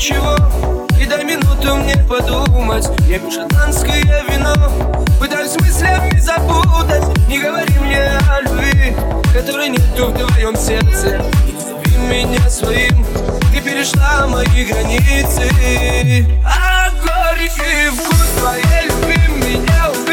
ничего И до минуту мне подумать. Я шотландское вино Пытаюсь мыслями запутать. Не говори мне о любви Которой нету в твоем сердце меня своим. Ты перешла мои границы. А горький вкус твоей любви меня убил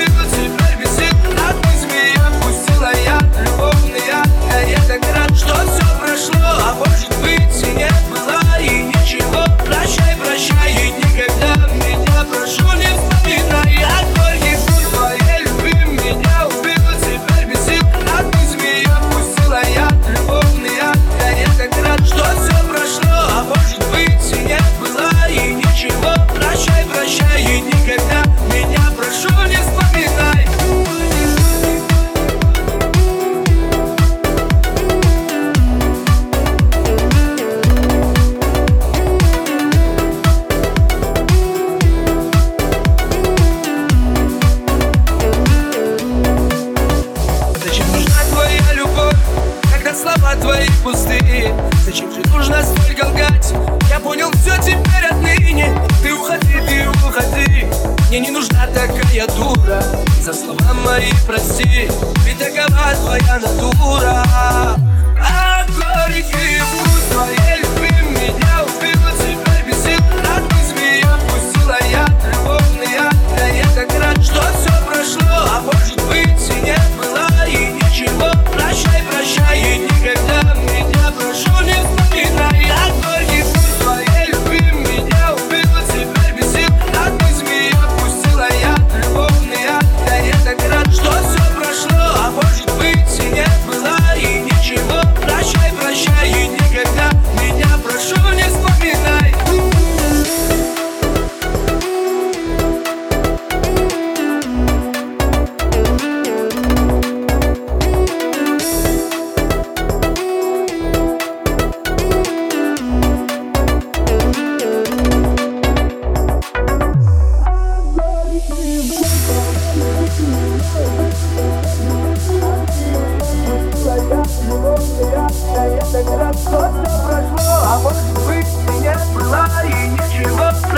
пустые. Зачем же нужно столько лгать? Я понял все теперь отныне. Ты уходи, ты уходи. Мне не нужна такая дура. За слова мои прости. Ведь такова твоя натура. это раз что-то прошло А может быть, меня была и ничего.